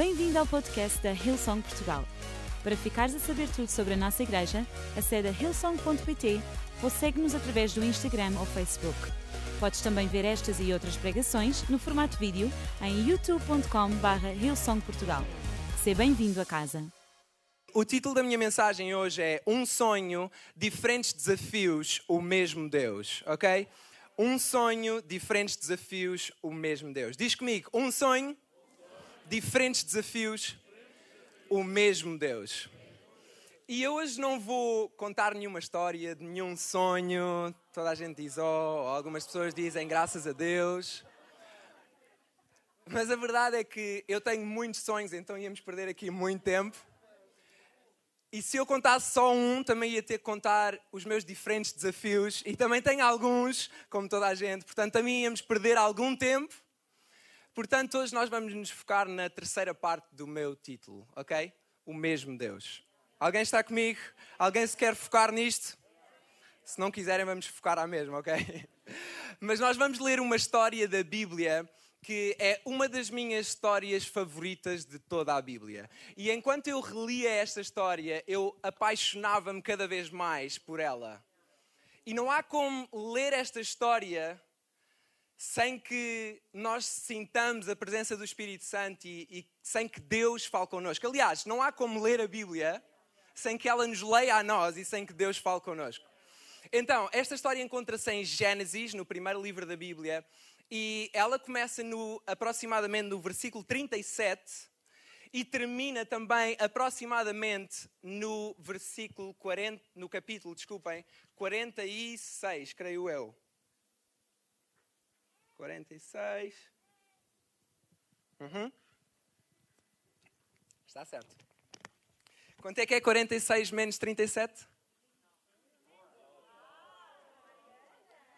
Bem-vindo ao podcast da Hillsong Portugal. Para ficares a saber tudo sobre a nossa igreja, acede a hillsong.pt ou segue-nos através do Instagram ou Facebook. Podes também ver estas e outras pregações no formato vídeo em youtube.com.br hillsongportugal. Seja bem-vindo a casa. O título da minha mensagem hoje é Um sonho, diferentes desafios, o mesmo Deus, ok? Um sonho, diferentes desafios, o mesmo Deus. Diz comigo, um sonho, diferentes desafios, o mesmo Deus. E eu hoje não vou contar nenhuma história de nenhum sonho. Toda a gente diz, oh, algumas pessoas dizem graças a Deus. Mas a verdade é que eu tenho muitos sonhos, então íamos perder aqui muito tempo. E se eu contasse só um, também ia ter que contar os meus diferentes desafios. E também tenho alguns, como toda a gente. Portanto, também íamos perder algum tempo. Portanto, hoje nós vamos nos focar na terceira parte do meu título, ok? O mesmo Deus. Alguém está comigo? Alguém se quer focar nisto? Se não quiserem, vamos focar à mesma, ok? Mas nós vamos ler uma história da Bíblia que é uma das minhas histórias favoritas de toda a Bíblia. E enquanto eu relia esta história, eu apaixonava-me cada vez mais por ela. E não há como ler esta história sem que nós sintamos a presença do Espírito Santo e, e, sem que Deus fale connosco. Aliás, não há como ler a Bíblia sem que ela nos leia a nós e sem que Deus fale connosco. Então, esta história encontra-se em Gênesis, no primeiro livro da Bíblia, e ela começa no, aproximadamente no versículo 37 e termina também aproximadamente no versículo 40, no capítulo, desculpem, 46, creio eu. 46. Uhum. Está certo. Quanto é que é 46 menos 37?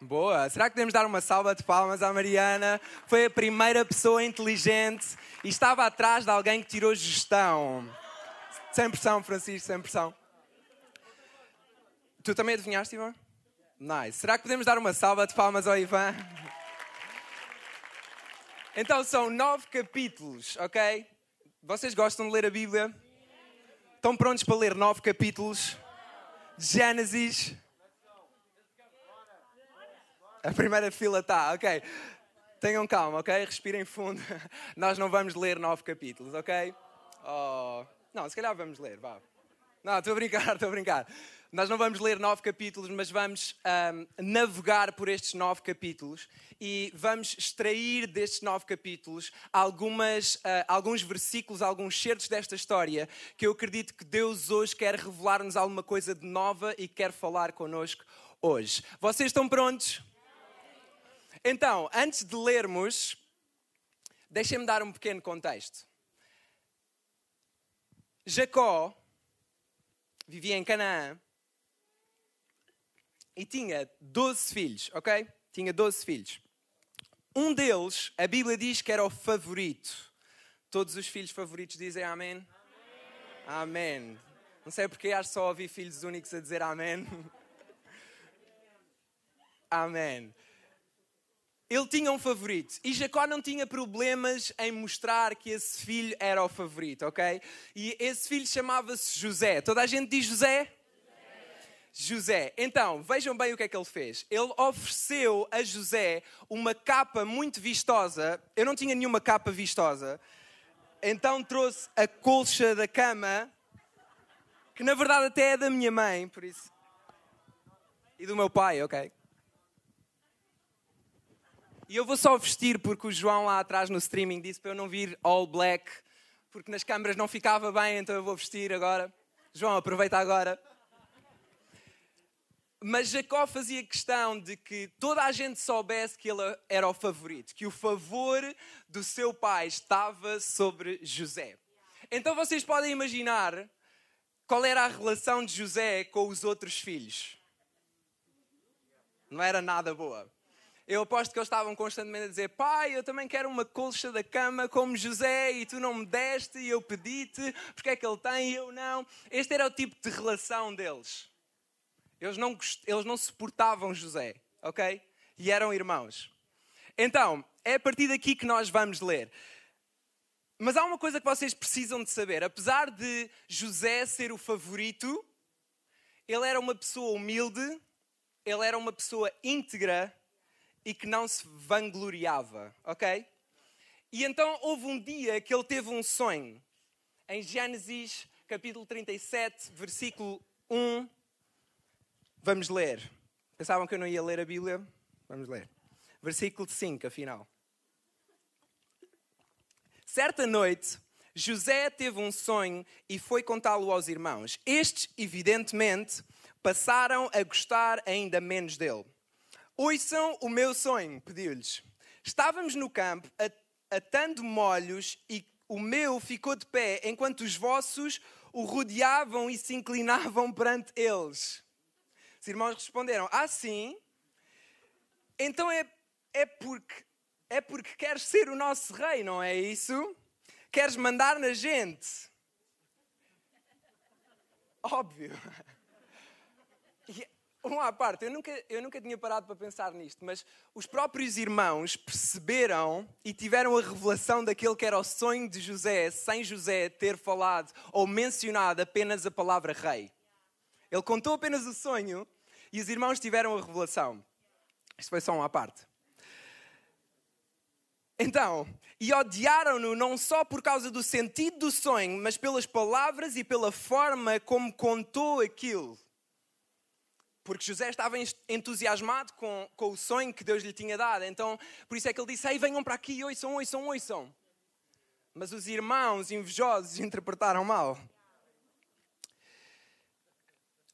Boa. Será que podemos dar uma salva de palmas à Mariana? Foi a primeira pessoa inteligente e estava atrás de alguém que tirou gestão. Sem pressão, Francisco, sem pressão. Tu também adivinhaste, Ivan? Nice. Será que podemos dar uma salva de palmas ao Ivan? Então são nove capítulos, ok? Vocês gostam de ler a Bíblia? Estão prontos para ler nove capítulos de Gênesis? A primeira fila está, ok. Tenham calma, ok? Respirem fundo. Nós não vamos ler nove capítulos, ok? Oh. Não, se calhar vamos ler, vá. Não, estou a brincar, estou a brincar. Nós não vamos ler nove capítulos, mas vamos um, navegar por estes nove capítulos e vamos extrair destes nove capítulos algumas, uh, alguns versículos, alguns certos desta história que eu acredito que Deus hoje quer revelar-nos alguma coisa de nova e quer falar connosco hoje. Vocês estão prontos? Então, antes de lermos, deixem-me dar um pequeno contexto. Jacó vivia em Canaã e tinha 12 filhos, ok? Tinha 12 filhos. Um deles, a Bíblia diz que era o favorito. Todos os filhos favoritos dizem amém? Amém. amém. Não sei porque acho só ouvir filhos únicos a dizer amém. amém. Ele tinha um favorito e Jacó não tinha problemas em mostrar que esse filho era o favorito, ok? E esse filho chamava-se José. Toda a gente diz José? José. Então, vejam bem o que é que ele fez. Ele ofereceu a José uma capa muito vistosa. Eu não tinha nenhuma capa vistosa. Então trouxe a colcha da cama, que na verdade até é da minha mãe, por isso. E do meu pai, ok? E eu vou só vestir porque o João lá atrás no streaming disse para eu não vir all black, porque nas câmaras não ficava bem, então eu vou vestir agora. João, aproveita agora. Mas Jacó fazia questão de que toda a gente soubesse que ele era o favorito, que o favor do seu pai estava sobre José. Então vocês podem imaginar qual era a relação de José com os outros filhos. Não era nada boa. Eu aposto que eles estavam constantemente a dizer: Pai, eu também quero uma colcha da cama como José e tu não me deste e eu pedi-te, porque é que ele tem e eu não. Este era o tipo de relação deles. Eles não, eles não suportavam José, ok? E eram irmãos. Então, é a partir daqui que nós vamos ler. Mas há uma coisa que vocês precisam de saber. Apesar de José ser o favorito, ele era uma pessoa humilde, ele era uma pessoa íntegra e que não se vangloriava, ok? E então houve um dia que ele teve um sonho. Em Gênesis capítulo 37, versículo 1, vamos ler. Pensavam que eu não ia ler a Bíblia? Vamos ler. Versículo 5, afinal. Certa noite, José teve um sonho e foi contá-lo aos irmãos. Estes, evidentemente, passaram a gostar ainda menos dele. Ouçam o meu sonho, pediu-lhes. Estávamos no campo atando molhos e o meu ficou de pé enquanto os vossos o rodeavam e se inclinavam perante eles. Os irmãos responderam: Ah, sim? Então é, é porque é porque queres ser o nosso rei, não é isso? Queres mandar na gente? Óbvio. E, uma à parte, eu nunca, eu nunca tinha parado para pensar nisto, mas os próprios irmãos perceberam e tiveram a revelação daquele que era o sonho de José, sem José ter falado ou mencionado apenas a palavra rei. Ele contou apenas o sonho e os irmãos tiveram a revelação. Isto foi só uma parte. Então, e odiaram-no não só por causa do sentido do sonho, mas pelas palavras e pela forma como contou aquilo. Porque José estava entusiasmado com, com o sonho que Deus lhe tinha dado. Então, por isso é que ele disse: Ei, venham para aqui, ouçam, ouçam, ouçam. Mas os irmãos invejosos interpretaram mal.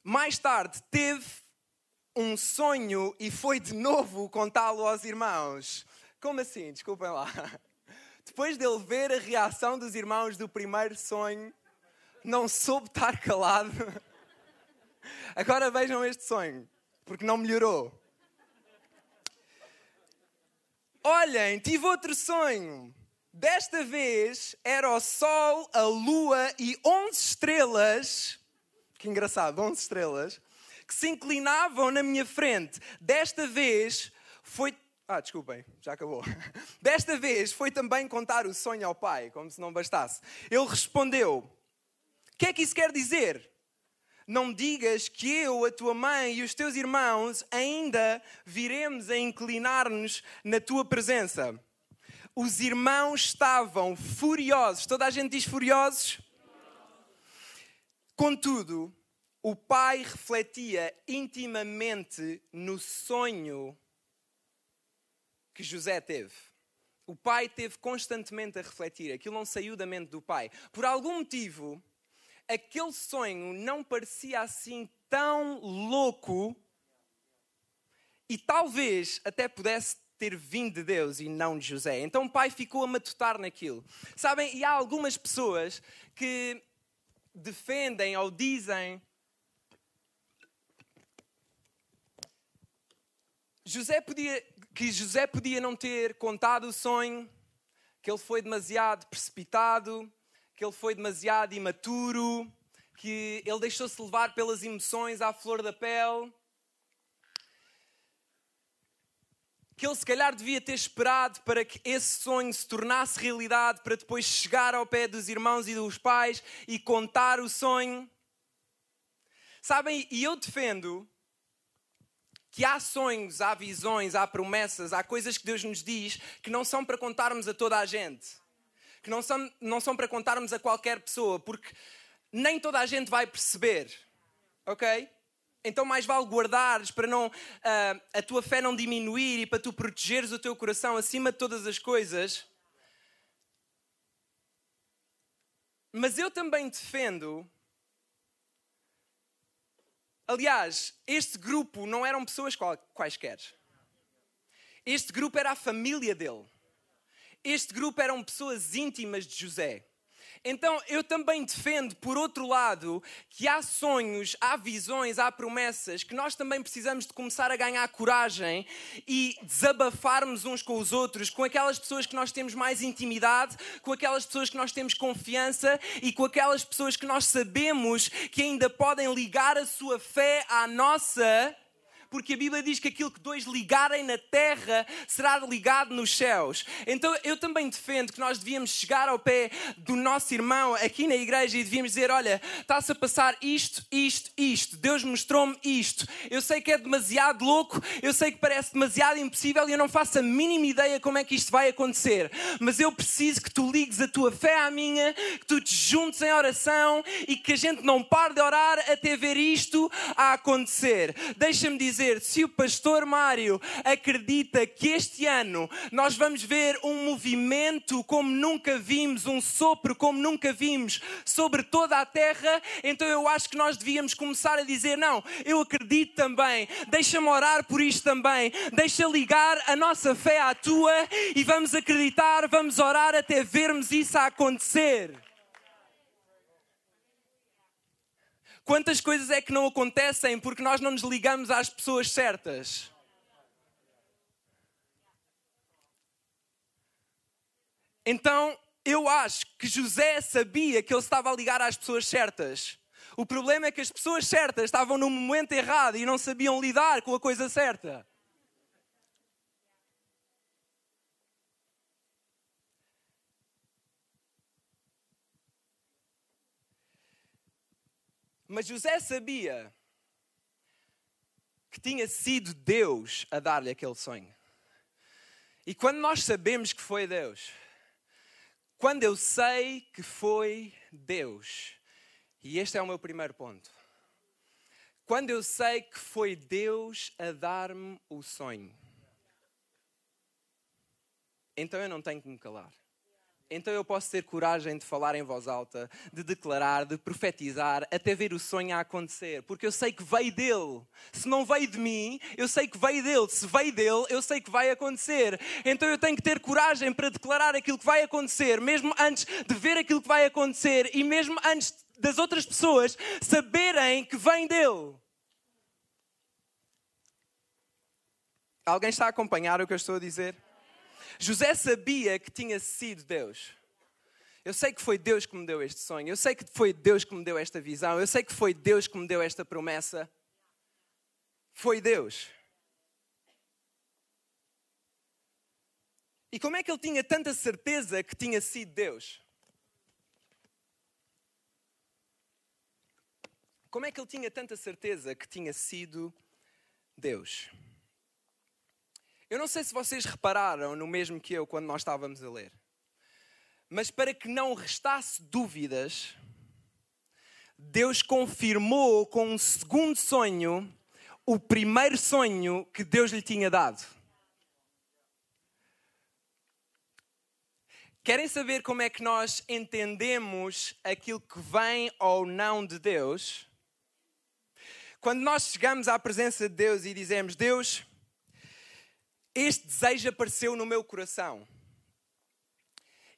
Mais tarde, teve um sonho e foi de novo contá-lo aos irmãos. Como assim? Desculpem lá. Depois dele ver a reação dos irmãos do primeiro sonho, não soube estar calado. Agora vejam este sonho, porque não melhorou. Olhem, tive outro sonho. Desta vez era o Sol, a Lua e 11 estrelas. Que engraçado, 11 estrelas. Que se inclinavam na minha frente. Desta vez foi ah, desculpem, já acabou. Desta vez foi também contar o sonho ao pai, como se não bastasse. Ele respondeu: O que é que isso quer dizer? Não digas que eu, a tua mãe e os teus irmãos ainda viremos a inclinar-nos na tua presença. Os irmãos estavam furiosos. Toda a gente diz furiosos? Contudo, o pai refletia intimamente no sonho que José teve. O pai teve constantemente a refletir, aquilo não saiu da mente do pai. Por algum motivo, aquele sonho não parecia assim tão louco e talvez até pudesse ter vindo de Deus e não de José. Então o pai ficou a matutar naquilo. Sabem, e há algumas pessoas que defendem ou dizem José podia, que José podia não ter contado o sonho, que ele foi demasiado precipitado, que ele foi demasiado imaturo, que ele deixou-se levar pelas emoções à flor da pele. Que ele se calhar devia ter esperado para que esse sonho se tornasse realidade, para depois chegar ao pé dos irmãos e dos pais e contar o sonho. Sabem, e eu defendo que há sonhos, há visões, há promessas, há coisas que Deus nos diz que não são para contarmos a toda a gente, que não são, não são para contarmos a qualquer pessoa, porque nem toda a gente vai perceber, ok? Então mais vale guardares para não uh, a tua fé não diminuir e para tu protegeres o teu coração acima de todas as coisas. Mas eu também defendo Aliás, este grupo não eram pessoas quaisquer. Este grupo era a família dele. Este grupo eram pessoas íntimas de José. Então eu também defendo, por outro lado, que há sonhos, há visões, há promessas que nós também precisamos de começar a ganhar coragem e desabafarmos uns com os outros, com aquelas pessoas que nós temos mais intimidade, com aquelas pessoas que nós temos confiança e com aquelas pessoas que nós sabemos que ainda podem ligar a sua fé à nossa porque a Bíblia diz que aquilo que dois ligarem na terra será ligado nos céus. Então eu também defendo que nós devíamos chegar ao pé do nosso irmão aqui na igreja e devíamos dizer: Olha, está-se a passar isto, isto, isto. Deus mostrou-me isto. Eu sei que é demasiado louco, eu sei que parece demasiado impossível e eu não faço a mínima ideia como é que isto vai acontecer. Mas eu preciso que tu ligues a tua fé à minha, que tu te juntes em oração e que a gente não pare de orar até ver isto a acontecer. Deixa-me dizer, se o pastor Mário acredita que este ano nós vamos ver um movimento como nunca vimos, um sopro como nunca vimos sobre toda a terra, então eu acho que nós devíamos começar a dizer: não, eu acredito também, deixa-me orar por isto também, deixa ligar a nossa fé à tua e vamos acreditar, vamos orar até vermos isso a acontecer. Quantas coisas é que não acontecem porque nós não nos ligamos às pessoas certas? Então, eu acho que José sabia que ele estava a ligar às pessoas certas. O problema é que as pessoas certas estavam no momento errado e não sabiam lidar com a coisa certa. Mas José sabia que tinha sido Deus a dar-lhe aquele sonho. E quando nós sabemos que foi Deus, quando eu sei que foi Deus, e este é o meu primeiro ponto, quando eu sei que foi Deus a dar-me o sonho, então eu não tenho que me calar então eu posso ter coragem de falar em voz alta, de declarar, de profetizar, até ver o sonho a acontecer, porque eu sei que veio dele. Se não veio de mim, eu sei que veio dele. Se veio dele, eu sei que vai acontecer. Então eu tenho que ter coragem para declarar aquilo que vai acontecer, mesmo antes de ver aquilo que vai acontecer e mesmo antes das outras pessoas saberem que vem dele. Alguém está a acompanhar o que eu estou a dizer? José sabia que tinha sido Deus. Eu sei que foi Deus que me deu este sonho. Eu sei que foi Deus que me deu esta visão. Eu sei que foi Deus que me deu esta promessa. Foi Deus. E como é que ele tinha tanta certeza que tinha sido Deus? Como é que ele tinha tanta certeza que tinha sido Deus? Eu não sei se vocês repararam no mesmo que eu quando nós estávamos a ler, mas para que não restasse dúvidas, Deus confirmou com um segundo sonho o primeiro sonho que Deus lhe tinha dado. Querem saber como é que nós entendemos aquilo que vem ou não de Deus? Quando nós chegamos à presença de Deus e dizemos: Deus, este desejo apareceu no meu coração.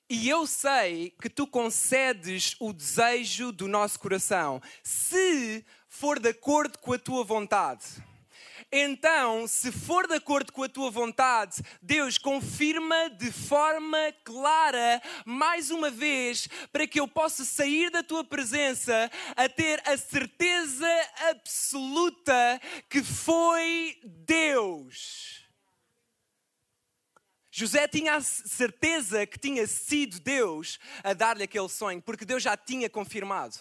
E eu sei que tu concedes o desejo do nosso coração, se for de acordo com a tua vontade. Então, se for de acordo com a tua vontade, Deus confirma de forma clara, mais uma vez, para que eu possa sair da tua presença a ter a certeza absoluta que foi Deus. José tinha a certeza que tinha sido Deus a dar-lhe aquele sonho, porque Deus já tinha confirmado.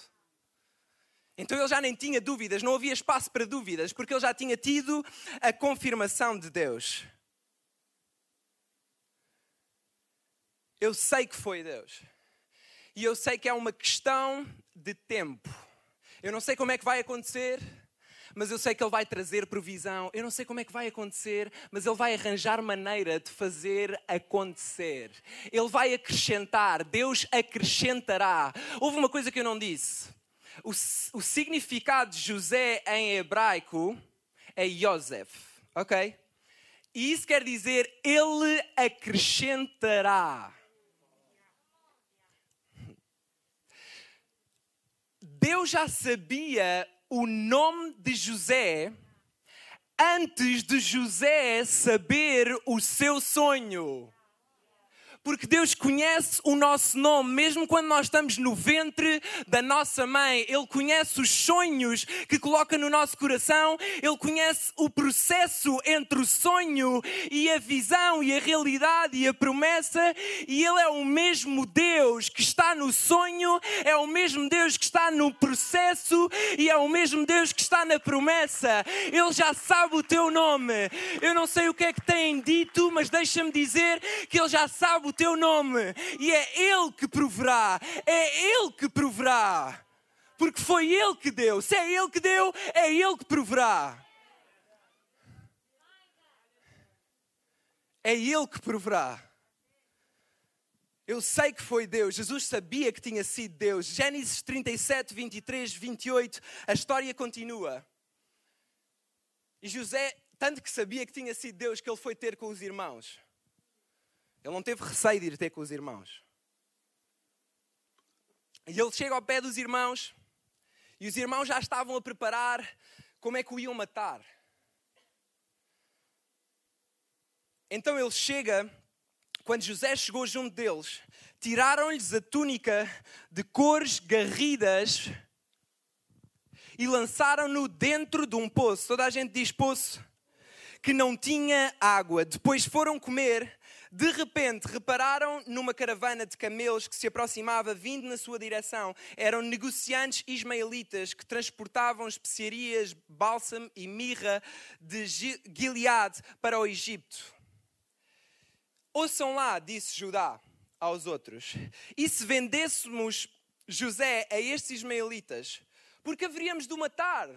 Então ele já nem tinha dúvidas, não havia espaço para dúvidas, porque ele já tinha tido a confirmação de Deus. Eu sei que foi Deus. E eu sei que é uma questão de tempo. Eu não sei como é que vai acontecer, mas eu sei que Ele vai trazer provisão. Eu não sei como é que vai acontecer, mas Ele vai arranjar maneira de fazer acontecer. Ele vai acrescentar, Deus acrescentará. Houve uma coisa que eu não disse. O, o significado de José em hebraico é Yosef, ok? E isso quer dizer Ele acrescentará. Deus já sabia o nome de José antes de José saber o seu sonho. Porque Deus conhece o nosso nome, mesmo quando nós estamos no ventre da nossa mãe. Ele conhece os sonhos que coloca no nosso coração, ele conhece o processo entre o sonho e a visão e a realidade e a promessa. E ele é o mesmo Deus que está no sonho, é o mesmo Deus que está no processo e é o mesmo Deus que está na promessa. Ele já sabe o teu nome. Eu não sei o que é que têm dito, mas deixa-me dizer que ele já sabe o teu nome e é Ele que proverá, é Ele que proverá, porque foi Ele que deu. Se é Ele que deu, é Ele que proverá. É Ele que proverá. Eu sei que foi Deus. Jesus sabia que tinha sido Deus. Gênesis 37, 23, 28, a história continua. E José, tanto que sabia que tinha sido Deus, que ele foi ter com os irmãos. Ele não teve receio de ir ter com os irmãos. E ele chega ao pé dos irmãos e os irmãos já estavam a preparar como é que o iam matar. Então ele chega, quando José chegou junto deles, tiraram-lhes a túnica de cores garridas e lançaram-no dentro de um poço. Toda a gente diz poço. Que não tinha água. Depois foram comer de repente, repararam numa caravana de camelos que se aproximava, vindo na sua direção. Eram negociantes ismaelitas que transportavam especiarias, bálsamo e mirra de Gilead para o Egito. Ouçam lá, disse Judá aos outros, e se vendêssemos José a estes ismaelitas, porque haveríamos de o matar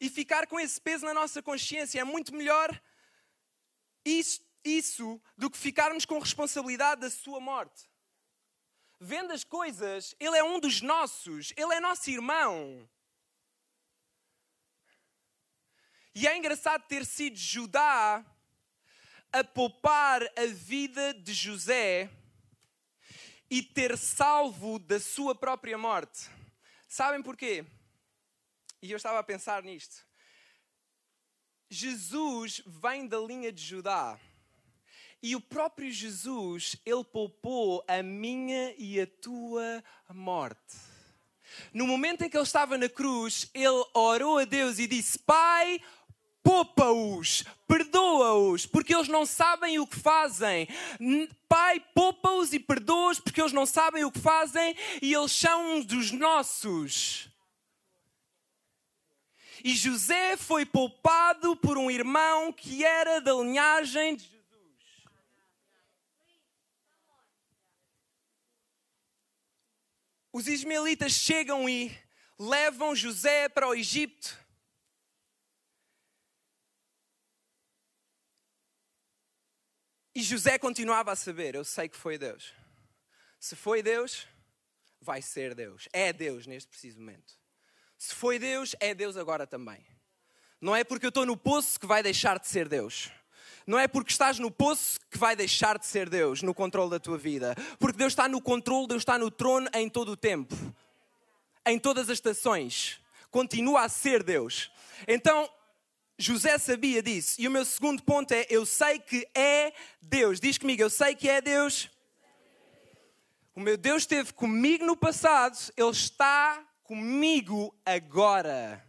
e ficar com esse peso na nossa consciência. É muito melhor isto isso do que ficarmos com responsabilidade da sua morte. Vendo as coisas, ele é um dos nossos, ele é nosso irmão. E é engraçado ter sido Judá a poupar a vida de José e ter salvo da sua própria morte. Sabem porquê? E eu estava a pensar nisto. Jesus vem da linha de Judá. E o próprio Jesus, ele poupou a minha e a tua morte. No momento em que ele estava na cruz, ele orou a Deus e disse: Pai, poupa-os, perdoa-os, porque eles não sabem o que fazem. Pai, poupa-os e perdoa-os, porque eles não sabem o que fazem e eles são dos nossos. E José foi poupado por um irmão que era da linhagem de os ismaelitas chegam e levam José para o Egito. E José continuava a saber: eu sei que foi Deus. Se foi Deus, vai ser Deus. É Deus neste preciso momento. Se foi Deus, é Deus agora também. Não é porque eu estou no poço que vai deixar de ser Deus. Não é porque estás no poço que vai deixar de ser Deus no controle da tua vida. Porque Deus está no controle, Deus está no trono em todo o tempo. Em todas as estações. Continua a ser Deus. Então, José sabia disso. E o meu segundo ponto é: eu sei que é Deus. Diz comigo, eu sei que é Deus. O meu Deus esteve comigo no passado, Ele está comigo agora.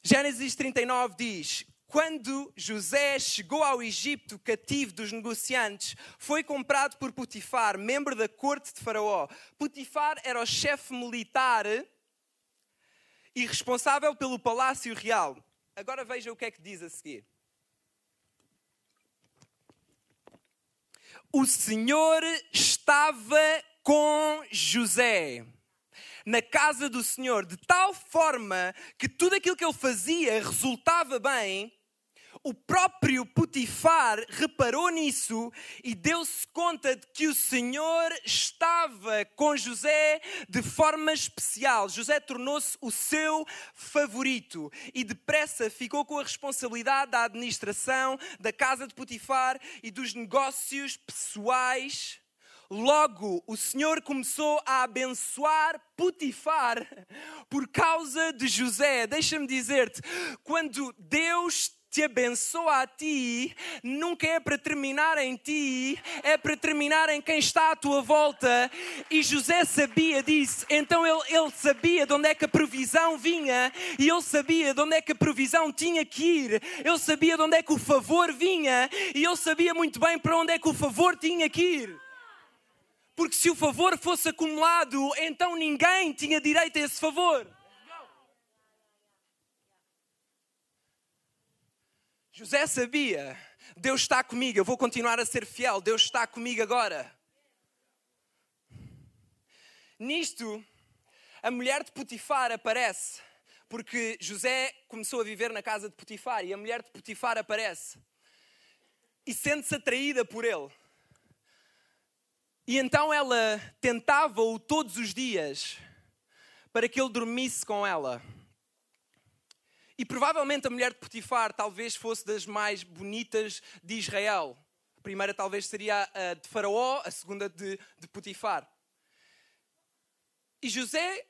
Gênesis 39 diz: quando José chegou ao Egito cativo dos negociantes, foi comprado por Potifar, membro da corte de Faraó. Potifar era o chefe militar e responsável pelo palácio real. Agora veja o que é que diz a seguir. O Senhor estava com José na casa do Senhor, de tal forma que tudo aquilo que ele fazia resultava bem o próprio Potifar reparou nisso e deu-se conta de que o Senhor estava com José de forma especial. José tornou-se o seu favorito e depressa ficou com a responsabilidade da administração da casa de Potifar e dos negócios pessoais. Logo, o Senhor começou a abençoar Potifar por causa de José. Deixa-me dizer-te, quando Deus te abençoa a ti, nunca é para terminar em ti, é para terminar em quem está à tua volta. E José sabia disso, então ele, ele sabia de onde é que a provisão vinha e ele sabia de onde é que a provisão tinha que ir, ele sabia de onde é que o favor vinha e ele sabia muito bem para onde é que o favor tinha que ir. Porque se o favor fosse acumulado, então ninguém tinha direito a esse favor. José sabia, Deus está comigo, eu vou continuar a ser fiel, Deus está comigo agora. Nisto, a mulher de Potifar aparece, porque José começou a viver na casa de Potifar e a mulher de Potifar aparece e sente-se atraída por ele. E então ela tentava-o todos os dias para que ele dormisse com ela. E provavelmente a mulher de Potifar talvez fosse das mais bonitas de Israel. A primeira talvez seria a de Faraó, a segunda de, de Potifar. E José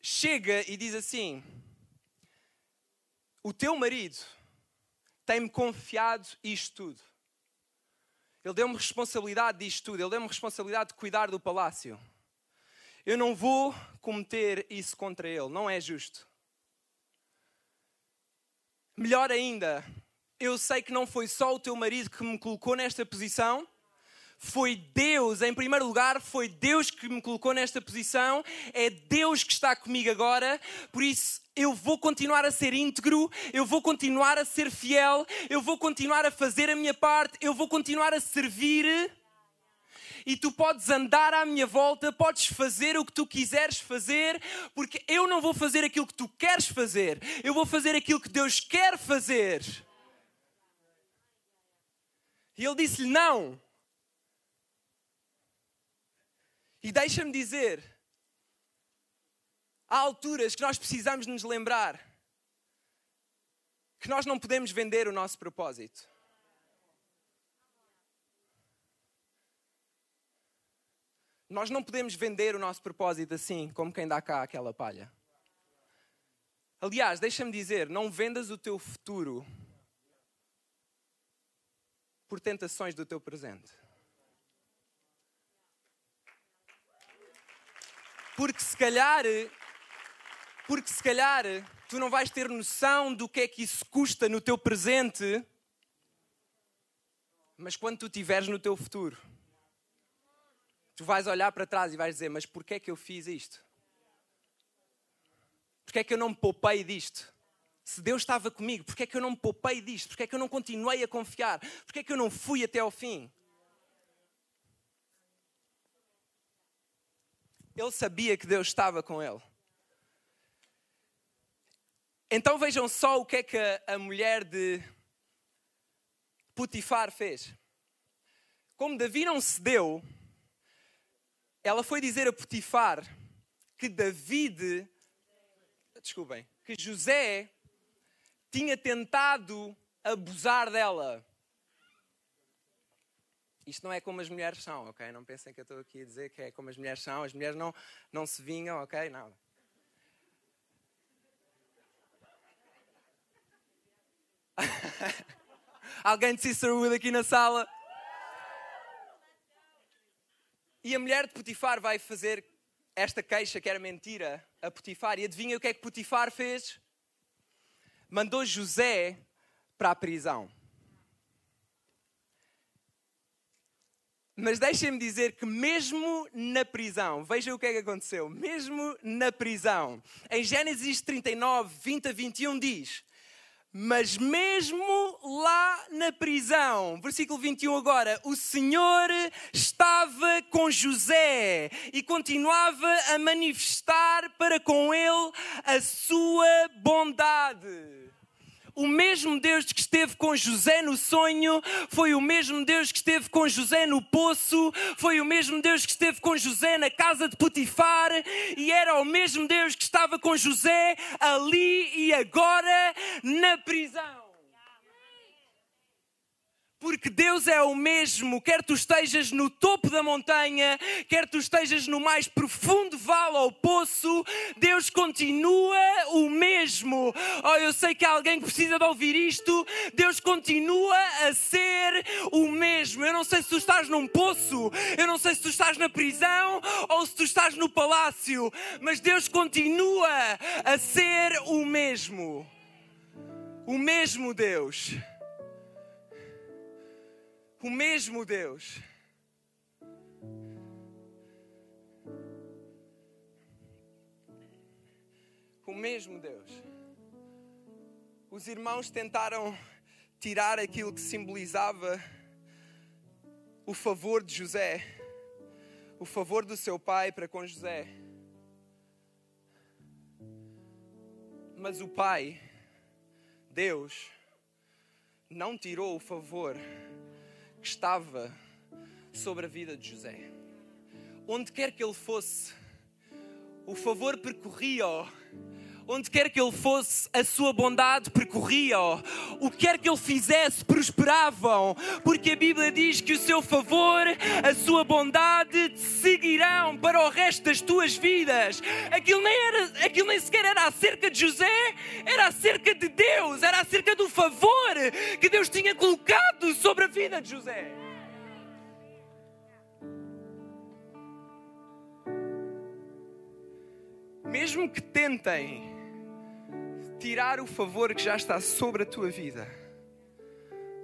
chega e diz assim: O teu marido tem-me confiado isto tudo. Ele deu-me responsabilidade disto tudo, ele deu-me responsabilidade de cuidar do palácio. Eu não vou cometer isso contra ele, não é justo. Melhor ainda, eu sei que não foi só o teu marido que me colocou nesta posição, foi Deus, em primeiro lugar, foi Deus que me colocou nesta posição, é Deus que está comigo agora, por isso eu vou continuar a ser íntegro, eu vou continuar a ser fiel, eu vou continuar a fazer a minha parte, eu vou continuar a servir. E tu podes andar à minha volta, podes fazer o que tu quiseres fazer, porque eu não vou fazer aquilo que tu queres fazer, eu vou fazer aquilo que Deus quer fazer. E ele disse-lhe: Não. E deixa-me dizer, há alturas que nós precisamos nos lembrar que nós não podemos vender o nosso propósito. Nós não podemos vender o nosso propósito assim, como quem dá cá aquela palha. Aliás, deixa-me dizer, não vendas o teu futuro por tentações do teu presente. Porque se calhar, porque se calhar tu não vais ter noção do que é que isso custa no teu presente, mas quando tu estiveres no teu futuro, tu vais olhar para trás e vais dizer: Mas porquê é que eu fiz isto? Porquê é que eu não me poupei disto? Se Deus estava comigo, porquê é que eu não me poupei disto? Porquê é que eu não continuei a confiar? Porquê é que eu não fui até ao fim? Ele sabia que Deus estava com ele. Então vejam só o que é que a, mulher de Putifar fez. Como Davi não cedeu, ela foi dizer a Putifar que David, desculpem, que José tinha tentado abusar dela. Isto não é como as mulheres são, ok? Não pensem que eu estou aqui a dizer que é como as mulheres são. As mulheres não, não se vingam, ok? Nada. Alguém de Sisterhood aqui na sala? E a mulher de Potifar vai fazer esta queixa que era mentira a Potifar. E adivinha o que é que Potifar fez? Mandou José para a prisão. Mas deixem-me dizer que, mesmo na prisão, veja o que é que aconteceu, mesmo na prisão, em Gênesis 39, 20 a 21 diz: Mas mesmo lá na prisão, versículo 21 agora, o Senhor estava com José e continuava a manifestar para com ele a sua bondade. O mesmo Deus que esteve com José no sonho, foi o mesmo Deus que esteve com José no poço, foi o mesmo Deus que esteve com José na casa de Potifar, e era o mesmo Deus que estava com José ali e agora na prisão. Porque Deus é o mesmo, quer tu estejas no topo da montanha, quer tu estejas no mais profundo vale ou poço, Deus continua o mesmo. Oh, eu sei que há alguém que precisa de ouvir isto. Deus continua a ser o mesmo. Eu não sei se tu estás num poço, eu não sei se tu estás na prisão ou se tu estás no palácio, mas Deus continua a ser o mesmo. O mesmo Deus o mesmo Deus. O mesmo Deus. Os irmãos tentaram tirar aquilo que simbolizava o favor de José, o favor do seu pai para com José. Mas o pai, Deus, não tirou o favor que estava sobre a vida de José. Onde quer que ele fosse, o favor percorria-o. Onde quer que ele fosse, a sua bondade percorria-o. O que quer que ele fizesse, prosperavam. Porque a Bíblia diz que o seu favor, a sua bondade te seguirão para o resto das tuas vidas. Aquilo nem, era, aquilo nem sequer era acerca de José, era acerca de Deus, era acerca do favor que Deus tinha colocado sobre a vida de José. Mesmo que tentem tirar o favor que já está sobre a tua vida,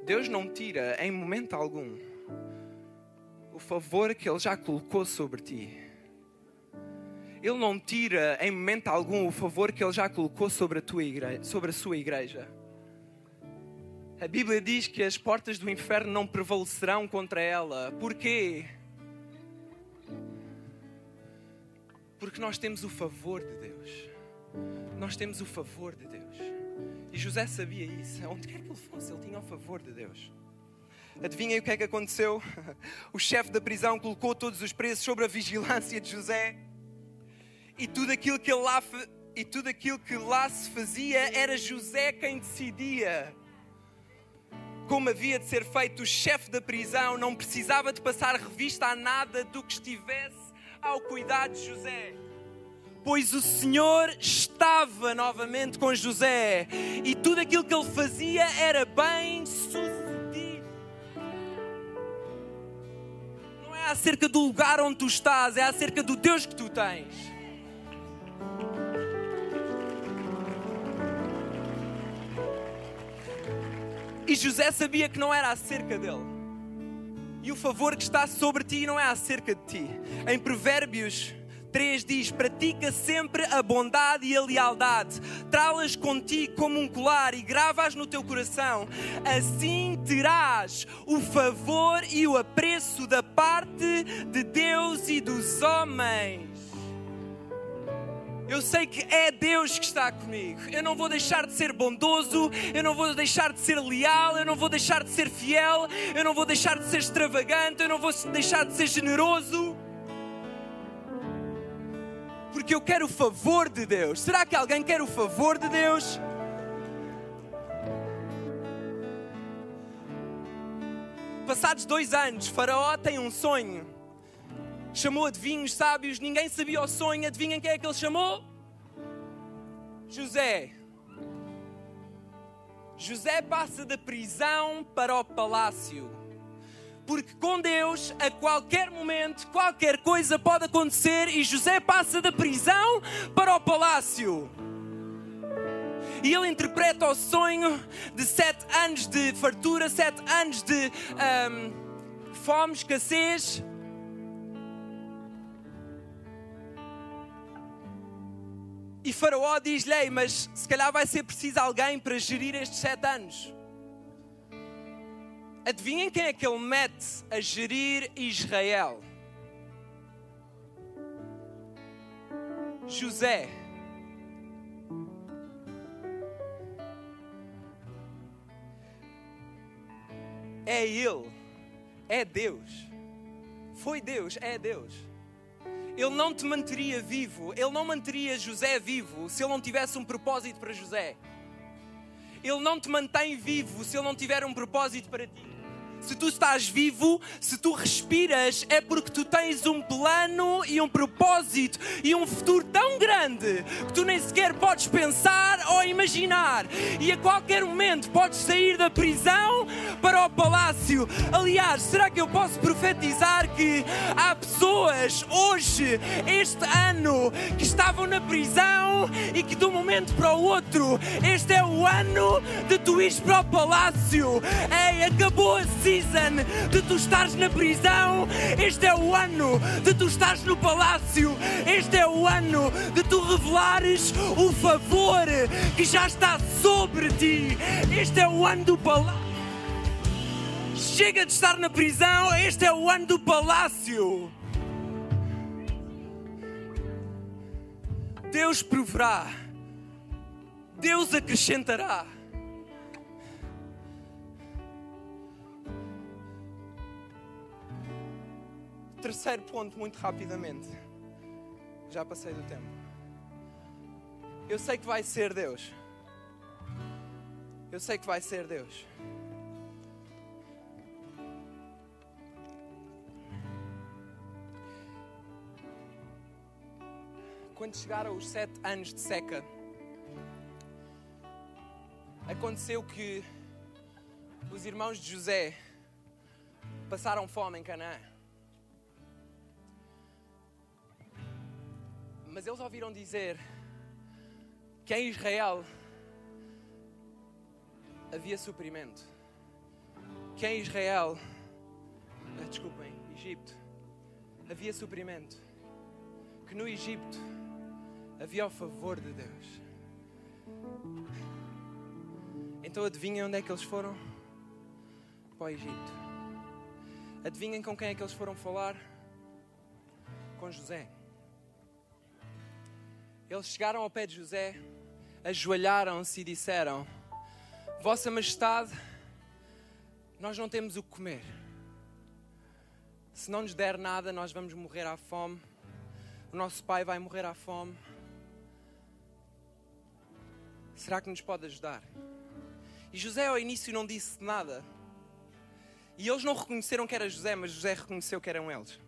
Deus não tira em momento algum o favor que Ele já colocou sobre ti. Ele não tira em momento algum o favor que Ele já colocou sobre a, tua igreja, sobre a sua igreja. A Bíblia diz que as portas do inferno não prevalecerão contra ela. Porquê? Porque nós temos o favor de Deus. Nós temos o favor de Deus. E José sabia isso. Onde quer que ele fosse, ele tinha o favor de Deus. Adivinhem o que é que aconteceu? O chefe da prisão colocou todos os presos sobre a vigilância de José. E tudo aquilo que lá e tudo aquilo que lá se fazia era José quem decidia como havia de ser feito, o chefe da prisão não precisava de passar revista a nada do que estivesse ao cuidado de José. Pois o Senhor estava novamente com José e tudo aquilo que ele fazia era bem sucedido. Não é acerca do lugar onde tu estás, é acerca do Deus que tu tens. E José sabia que não era acerca dele. E o favor que está sobre ti não é acerca de ti. Em Provérbios 3 diz: Pratica sempre a bondade e a lealdade, trá-las contigo como um colar e grava-as no teu coração. Assim terás o favor e o apreço da parte de Deus e dos homens. Eu sei que é Deus que está comigo. Eu não vou deixar de ser bondoso, eu não vou deixar de ser leal, eu não vou deixar de ser fiel, eu não vou deixar de ser extravagante, eu não vou deixar de ser generoso. Porque eu quero o favor de Deus. Será que alguém quer o favor de Deus? Passados dois anos, Faraó tem um sonho chamou adivinhos sábios, ninguém sabia o sonho, adivinhem quem é que ele chamou? José. José passa da prisão para o palácio. Porque com Deus, a qualquer momento, qualquer coisa pode acontecer e José passa da prisão para o palácio. E ele interpreta o sonho de sete anos de fartura, sete anos de um, fome, escassez. E Faraó diz-lhe: Mas se calhar vai ser preciso alguém para gerir estes sete anos. Adivinhem quem é que ele mete a gerir Israel? José. É ele, é Deus. Foi Deus, é Deus ele não te manteria vivo, ele não manteria José vivo se ele não tivesse um propósito para José. Ele não te mantém vivo se ele não tiver um propósito para ti. Se tu estás vivo, se tu respiras, é porque tu tens um plano e um propósito e um futuro tão grande que tu nem sequer podes pensar ou imaginar. E a qualquer momento podes sair da prisão para o palácio. Aliás, será que eu posso profetizar que há pessoas hoje, este ano, que estavam na prisão e que de um momento para o outro, este é o ano de tu ires para o palácio. Ei, acabou a season de tu estares na prisão. Este é o ano de tu estares no palácio. Este é o ano de tu revelares o favor que já está sobre ti. Este é o ano do palácio. Chega de estar na prisão, este é o ano do palácio. Deus proverá, Deus acrescentará. Terceiro ponto, muito rapidamente. Já passei do tempo. Eu sei que vai ser Deus. Eu sei que vai ser Deus. Quando chegaram os sete anos de seca, aconteceu que os irmãos de José passaram fome em Canaã. Mas eles ouviram dizer que em Israel havia suprimento. Que em Israel, ah, desculpem, Egito, havia suprimento. Que no Egito havia o favor de Deus. Então adivinhem onde é que eles foram? Para o Egito. Adivinhem com quem é que eles foram falar? Com José. Eles chegaram ao pé de José, ajoelharam-se e disseram: Vossa Majestade, nós não temos o que comer. Se não nos der nada, nós vamos morrer à fome. O nosso pai vai morrer à fome. Será que nos pode ajudar? E José ao início não disse nada. E eles não reconheceram que era José, mas José reconheceu que eram eles.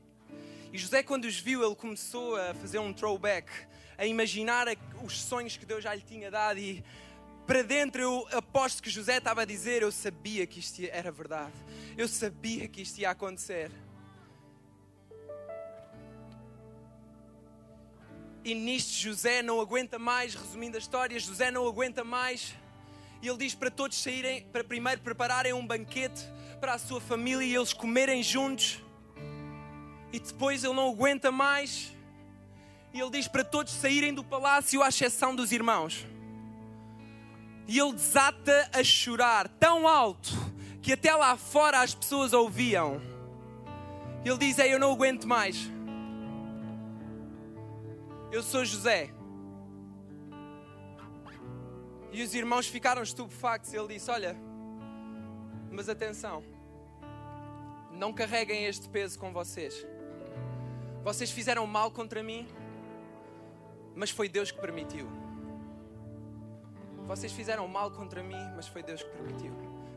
E José, quando os viu, ele começou a fazer um throwback a imaginar os sonhos que Deus já lhe tinha dado e para dentro eu aposto que José estava a dizer, eu sabia que isto era verdade. Eu sabia que isto ia acontecer. E nisto José não aguenta mais, resumindo a história, José não aguenta mais. E ele diz para todos saírem, para primeiro prepararem um banquete para a sua família e eles comerem juntos. E depois ele não aguenta mais e ele diz para todos saírem do palácio, à exceção dos irmãos. E ele desata a chorar tão alto que até lá fora as pessoas ouviam. Ele diz: Ei, eu não aguento mais. Eu sou José. E os irmãos ficaram estupefactos. Ele disse: Olha, mas atenção, não carreguem este peso com vocês. Vocês fizeram mal contra mim mas foi Deus que permitiu. Vocês fizeram mal contra mim, mas foi Deus que permitiu.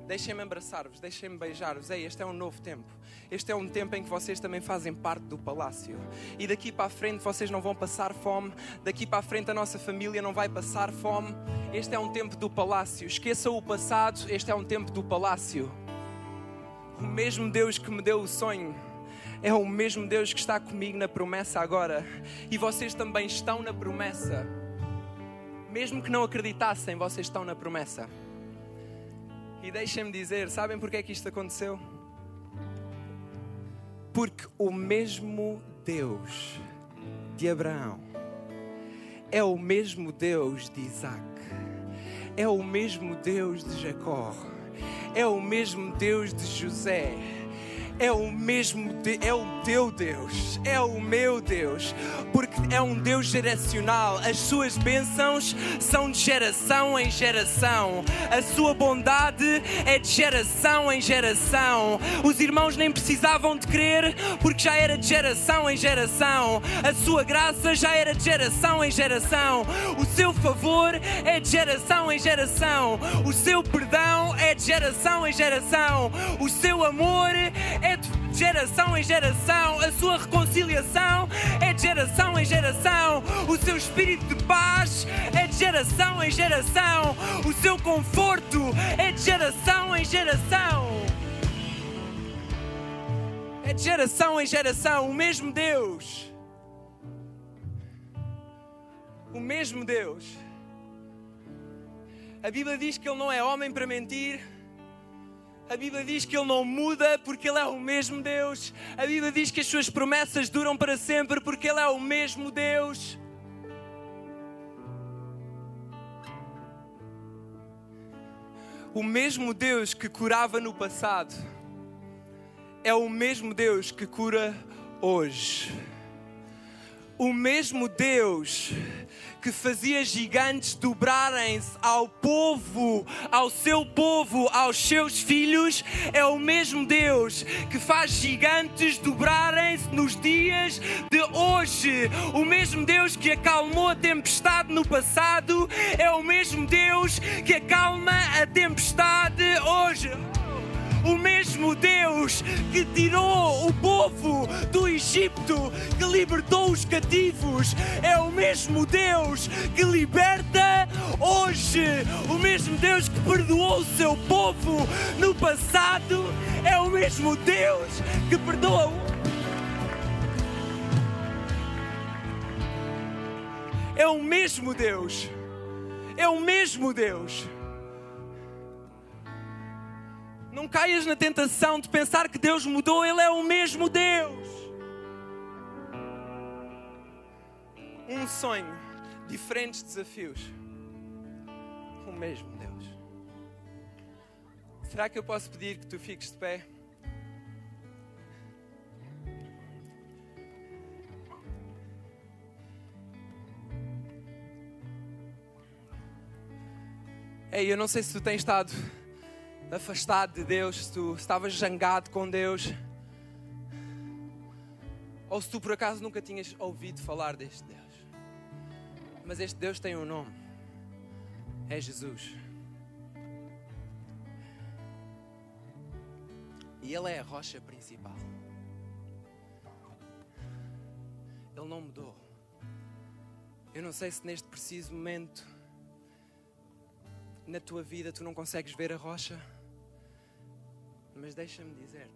Deixem-me abraçar-vos, deixem-me beijar-vos. Ei, este é um novo tempo. Este é um tempo em que vocês também fazem parte do palácio. E daqui para a frente vocês não vão passar fome. Daqui para a frente a nossa família não vai passar fome. Este é um tempo do palácio. Esqueçam o passado, este é um tempo do palácio. O mesmo Deus que me deu o sonho é o mesmo Deus que está comigo na promessa agora. E vocês também estão na promessa. Mesmo que não acreditassem, vocês estão na promessa. E deixem-me dizer, sabem porque é que isto aconteceu? Porque o mesmo Deus de Abraão é o mesmo Deus de Isaac, é o mesmo Deus de Jacó, é o mesmo Deus de José é o mesmo, de, é o teu Deus, é o meu Deus, porque é um Deus geracional. As suas bênçãos são de geração em geração, a sua bondade é de geração em geração. Os irmãos nem precisavam de crer, porque já era de geração em geração. A sua graça já era de geração em geração. O seu favor é de geração em geração. O seu perdão é de geração em geração. O seu amor é de geração em geração. A sua reconciliação é de geração em geração. O seu espírito de paz é de geração em geração. O seu conforto é de geração em geração. É de geração em geração. O mesmo Deus. O mesmo Deus. A Bíblia diz que Ele não é homem para mentir a Bíblia diz que Ele não muda porque Ele é o mesmo Deus. A Bíblia diz que as Suas promessas duram para sempre porque Ele é o mesmo Deus. O mesmo Deus que curava no passado é o mesmo Deus que cura hoje. O mesmo Deus que fazia gigantes dobrarem-se ao povo, ao seu povo, aos seus filhos, é o mesmo Deus que faz gigantes dobrarem-se nos dias de hoje. O mesmo Deus que acalmou a tempestade no passado, é o mesmo Deus que acalma a tempestade hoje o mesmo Deus que tirou o povo do Egito, que libertou os cativos, é o mesmo Deus que liberta hoje, o mesmo Deus que perdoou o seu povo no passado, é o mesmo Deus que perdoa É o mesmo Deus. É o mesmo Deus. Não caias na tentação de pensar que Deus mudou, Ele é o mesmo Deus. Um sonho, diferentes desafios, o mesmo Deus. Será que eu posso pedir que tu fiques de pé? Ei, eu não sei se tu tens estado afastado de Deus, se tu estavas zangado com Deus, ou se tu por acaso nunca tinhas ouvido falar deste Deus. Mas este Deus tem um nome: é Jesus. E Ele é a rocha principal. Ele não mudou. Eu não sei se neste preciso momento na tua vida tu não consegues ver a rocha. Mas deixa-me dizer-te: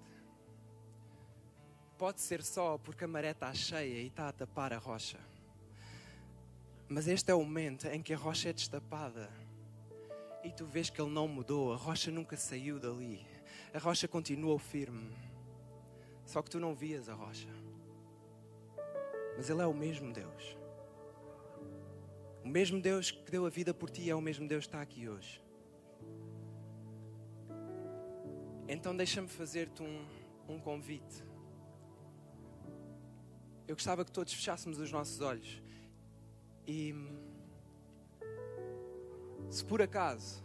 pode ser só porque a maré está cheia e está a tapar a rocha. Mas este é o momento em que a rocha é destapada e tu vês que ele não mudou, a rocha nunca saiu dali, a rocha continuou firme. Só que tu não vias a rocha. Mas ele é o mesmo Deus. O mesmo Deus que deu a vida por ti é o mesmo Deus que está aqui hoje. Então deixa-me fazer-te um, um convite. Eu gostava que todos fechássemos os nossos olhos e se por acaso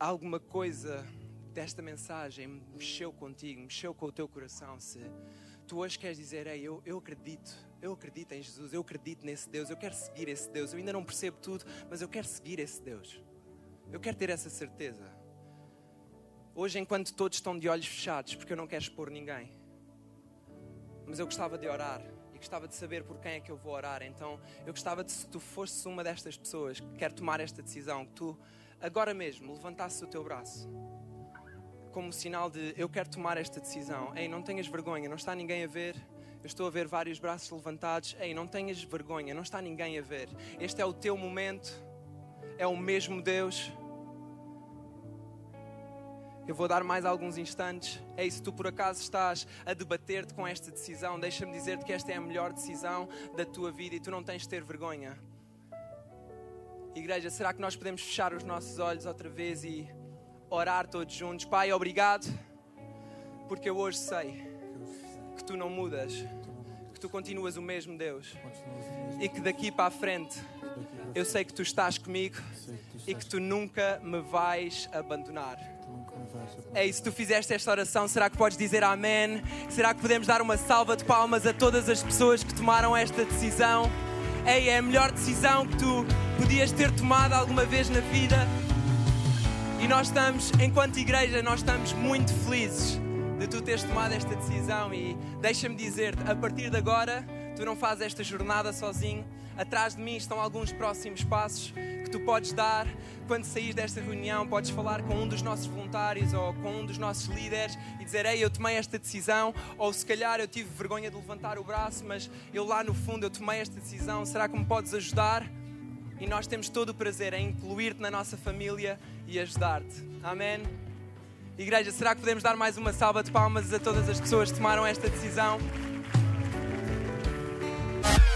alguma coisa desta mensagem mexeu contigo, mexeu com o teu coração, se tu hoje queres dizer, ei, eu, eu acredito, eu acredito em Jesus, eu acredito nesse Deus, eu quero seguir esse Deus, eu ainda não percebo tudo, mas eu quero seguir esse Deus, eu quero ter essa certeza. Hoje, enquanto todos estão de olhos fechados, porque eu não quero expor ninguém, mas eu gostava de orar e gostava de saber por quem é que eu vou orar. Então, eu gostava de, se tu fosses uma destas pessoas que quer tomar esta decisão, que tu agora mesmo levantasses o teu braço como sinal de eu quero tomar esta decisão. Ei, não tenhas vergonha, não está ninguém a ver. Eu estou a ver vários braços levantados. Ei, não tenhas vergonha, não está ninguém a ver. Este é o teu momento. É o mesmo Deus. Eu vou dar mais alguns instantes. Ei, se tu por acaso estás a debater-te com esta decisão, deixa-me dizer-te que esta é a melhor decisão da tua vida e tu não tens de ter vergonha. Igreja, será que nós podemos fechar os nossos olhos outra vez e orar todos juntos. Pai, obrigado, porque eu hoje sei que tu não mudas, que tu continuas o mesmo Deus e que daqui para a frente eu sei que tu estás comigo e que tu nunca me vais abandonar. Ei, se tu fizeste esta oração, será que podes dizer amém? Será que podemos dar uma salva de palmas a todas as pessoas que tomaram esta decisão? Ei, é a melhor decisão que tu podias ter tomado alguma vez na vida. E nós estamos, enquanto igreja, nós estamos muito felizes de tu teres tomado esta decisão. E deixa-me dizer-te, a partir de agora, tu não fazes esta jornada sozinho. Atrás de mim estão alguns próximos passos que tu podes dar quando saís desta reunião. Podes falar com um dos nossos voluntários ou com um dos nossos líderes e dizer: Ei, eu tomei esta decisão. Ou se calhar eu tive vergonha de levantar o braço, mas eu lá no fundo eu tomei esta decisão. Será que me podes ajudar? E nós temos todo o prazer em incluir-te na nossa família e ajudar-te. Amém? Igreja, será que podemos dar mais uma salva de palmas a todas as pessoas que tomaram esta decisão?